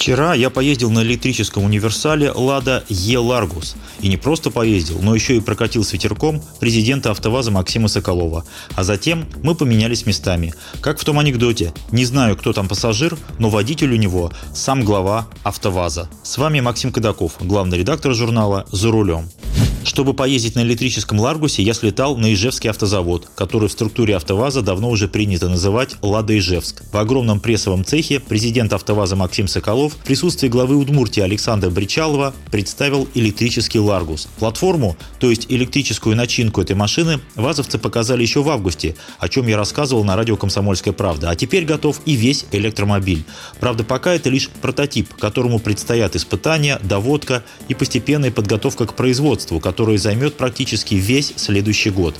Вчера я поездил на электрическом универсале «Лада Е Ларгус». И не просто поездил, но еще и прокатил с ветерком президента «АвтоВАЗа» Максима Соколова. А затем мы поменялись местами. Как в том анекдоте. Не знаю, кто там пассажир, но водитель у него сам глава «АвтоВАЗа». С вами Максим Кадаков, главный редактор журнала «За рулем». Чтобы поездить на электрическом Ларгусе, я слетал на Ижевский автозавод, который в структуре АвтоВАЗа давно уже принято называть «Лада Ижевск». В огромном прессовом цехе президент АвтоВАЗа Максим Соколов в присутствии главы Удмуртии Александра Бречалова представил электрический Ларгус. Платформу, то есть электрическую начинку этой машины, вазовцы показали еще в августе, о чем я рассказывал на радио «Комсомольская правда». А теперь готов и весь электромобиль. Правда, пока это лишь прототип, которому предстоят испытания, доводка и постепенная подготовка к производству, который займет практически весь следующий год.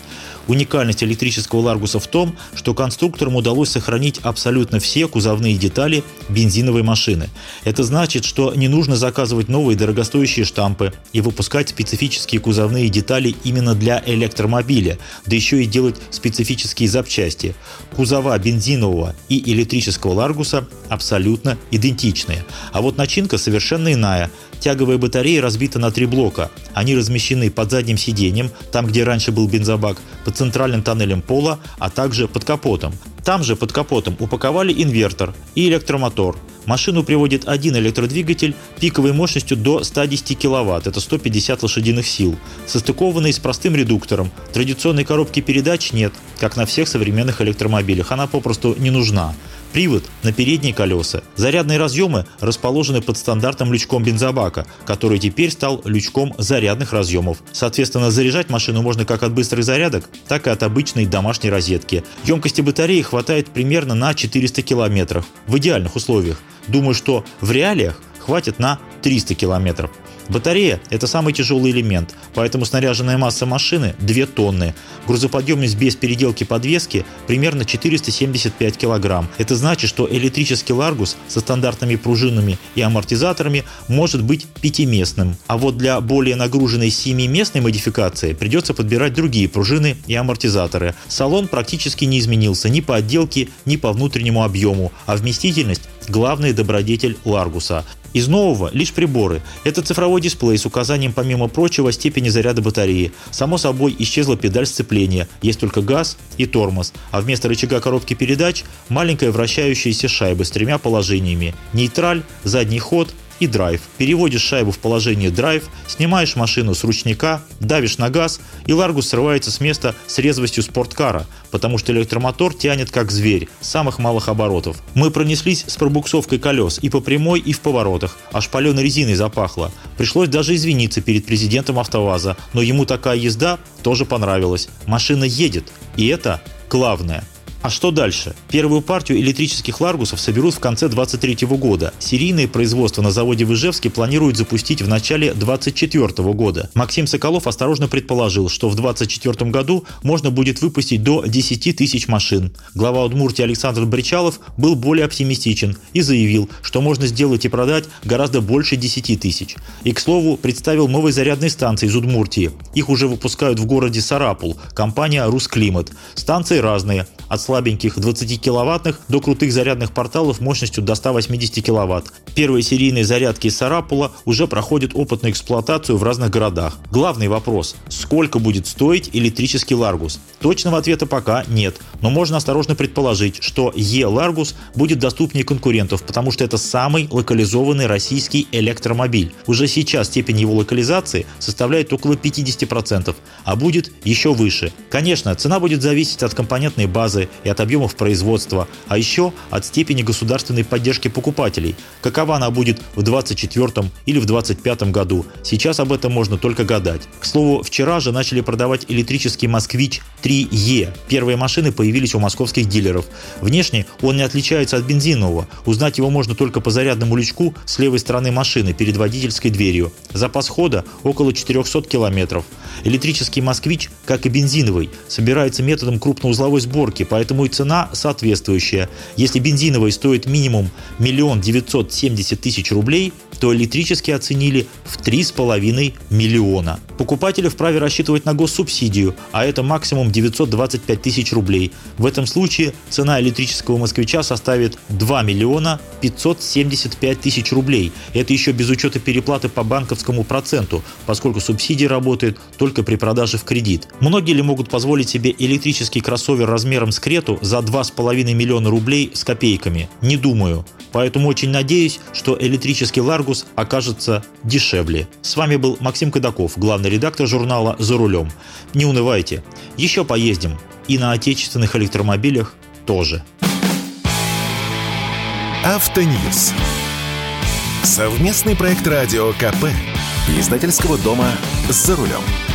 Уникальность электрического Ларгуса в том, что конструкторам удалось сохранить абсолютно все кузовные детали бензиновой машины. Это значит, что не нужно заказывать новые дорогостоящие штампы и выпускать специфические кузовные детали именно для электромобиля, да еще и делать специфические запчасти. Кузова бензинового и электрического Ларгуса абсолютно идентичные. А вот начинка совершенно иная. Тяговая батарея разбита на три блока. Они размещены под задним сиденьем, там, где раньше был бензобак, под центральным тоннелем пола, а также под капотом. Там же под капотом упаковали инвертор и электромотор. Машину приводит один электродвигатель пиковой мощностью до 110 кВт, это 150 лошадиных сил, состыкованный с простым редуктором. Традиционной коробки передач нет, как на всех современных электромобилях, она попросту не нужна. Привод на передние колеса. Зарядные разъемы расположены под стандартным лючком бензобака, который теперь стал лючком зарядных разъемов. Соответственно, заряжать машину можно как от быстрых зарядок, так и от обычной домашней розетки. Емкости батареи хватает примерно на 400 километров в идеальных условиях. Думаю, что в реалиях хватит на 300 километров. Батарея – это самый тяжелый элемент, поэтому снаряженная масса машины – 2 тонны. Грузоподъемность без переделки подвески примерно 475 килограмм. Это значит, что электрический Ларгус со стандартными пружинами и амортизаторами может быть пятиместным. А вот для более нагруженной семиместной модификации придется подбирать другие пружины и амортизаторы. Салон практически не изменился ни по отделке, ни по внутреннему объему, а вместительность – главный добродетель Ларгуса. Из нового лишь приборы. Это цифровой дисплей с указанием, помимо прочего, степени заряда батареи. Само собой, исчезла педаль сцепления, есть только газ и тормоз, а вместо рычага коробки передач маленькая вращающаяся шайба с тремя положениями – нейтраль, задний ход и драйв. Переводишь шайбу в положение драйв, снимаешь машину с ручника, давишь на газ, и Ларгус срывается с места с резвостью спорткара, потому что электромотор тянет как зверь, самых малых оборотов. Мы пронеслись с пробуксовкой колес и по прямой, и в поворотах, аж паленой резиной запахло. Пришлось даже извиниться перед президентом АвтоВАЗа, но ему такая езда тоже понравилась. Машина едет, и это главное. А что дальше? Первую партию электрических Ларгусов соберут в конце 2023 года. Серийное производство на заводе в Ижевске планируют запустить в начале 2024 года. Максим Соколов осторожно предположил, что в 2024 году можно будет выпустить до 10 тысяч машин. Глава Удмуртии Александр Бричалов был более оптимистичен и заявил, что можно сделать и продать гораздо больше 10 тысяч. И, к слову, представил новые зарядные станции из Удмуртии. Их уже выпускают в городе Сарапул, компания «Русклимат». Станции разные, от слабеньких 20-киловаттных до крутых зарядных порталов мощностью до 180 киловатт. Первые серийные зарядки из Сарапула уже проходят опытную эксплуатацию в разных городах. Главный вопрос – сколько будет стоить электрический Ларгус? Точного ответа пока нет, но можно осторожно предположить, что Е-Ларгус будет доступнее конкурентов, потому что это самый локализованный российский электромобиль. Уже сейчас степень его локализации составляет около 50%, а будет еще выше. Конечно, цена будет зависеть от компонентной базы, базы и от объемов производства, а еще от степени государственной поддержки покупателей. Какова она будет в 2024 или в 2025 году, сейчас об этом можно только гадать. К слову, вчера же начали продавать электрический «Москвич 3Е». Первые машины появились у московских дилеров. Внешне он не отличается от бензинового. Узнать его можно только по зарядному лючку с левой стороны машины перед водительской дверью. Запас хода около 400 километров. Электрический «Москвич», как и бензиновый, собирается методом крупноузловой сборки, поэтому и цена соответствующая. Если бензиновый стоит минимум миллион девятьсот семьдесят тысяч рублей, то электрический оценили в 3,5 миллиона. Покупатели вправе рассчитывать на госсубсидию, а это максимум 925 тысяч рублей. В этом случае цена электрического москвича составит 2 миллиона 575 тысяч рублей. Это еще без учета переплаты по банковскому проценту, поскольку субсидия работает только при продаже в кредит. Многие ли могут позволить себе электрический кроссовер размером с Крету за 2,5 миллиона рублей с копейками? Не думаю. Поэтому очень надеюсь, что электрический Ларгус окажется дешевле. С вами был Максим Кадаков, главный редактор журнала «За рулем». Не унывайте, еще поездим. И на отечественных электромобилях тоже. Автоньюз. Совместный проект радио КП. Издательского дома «За рулем».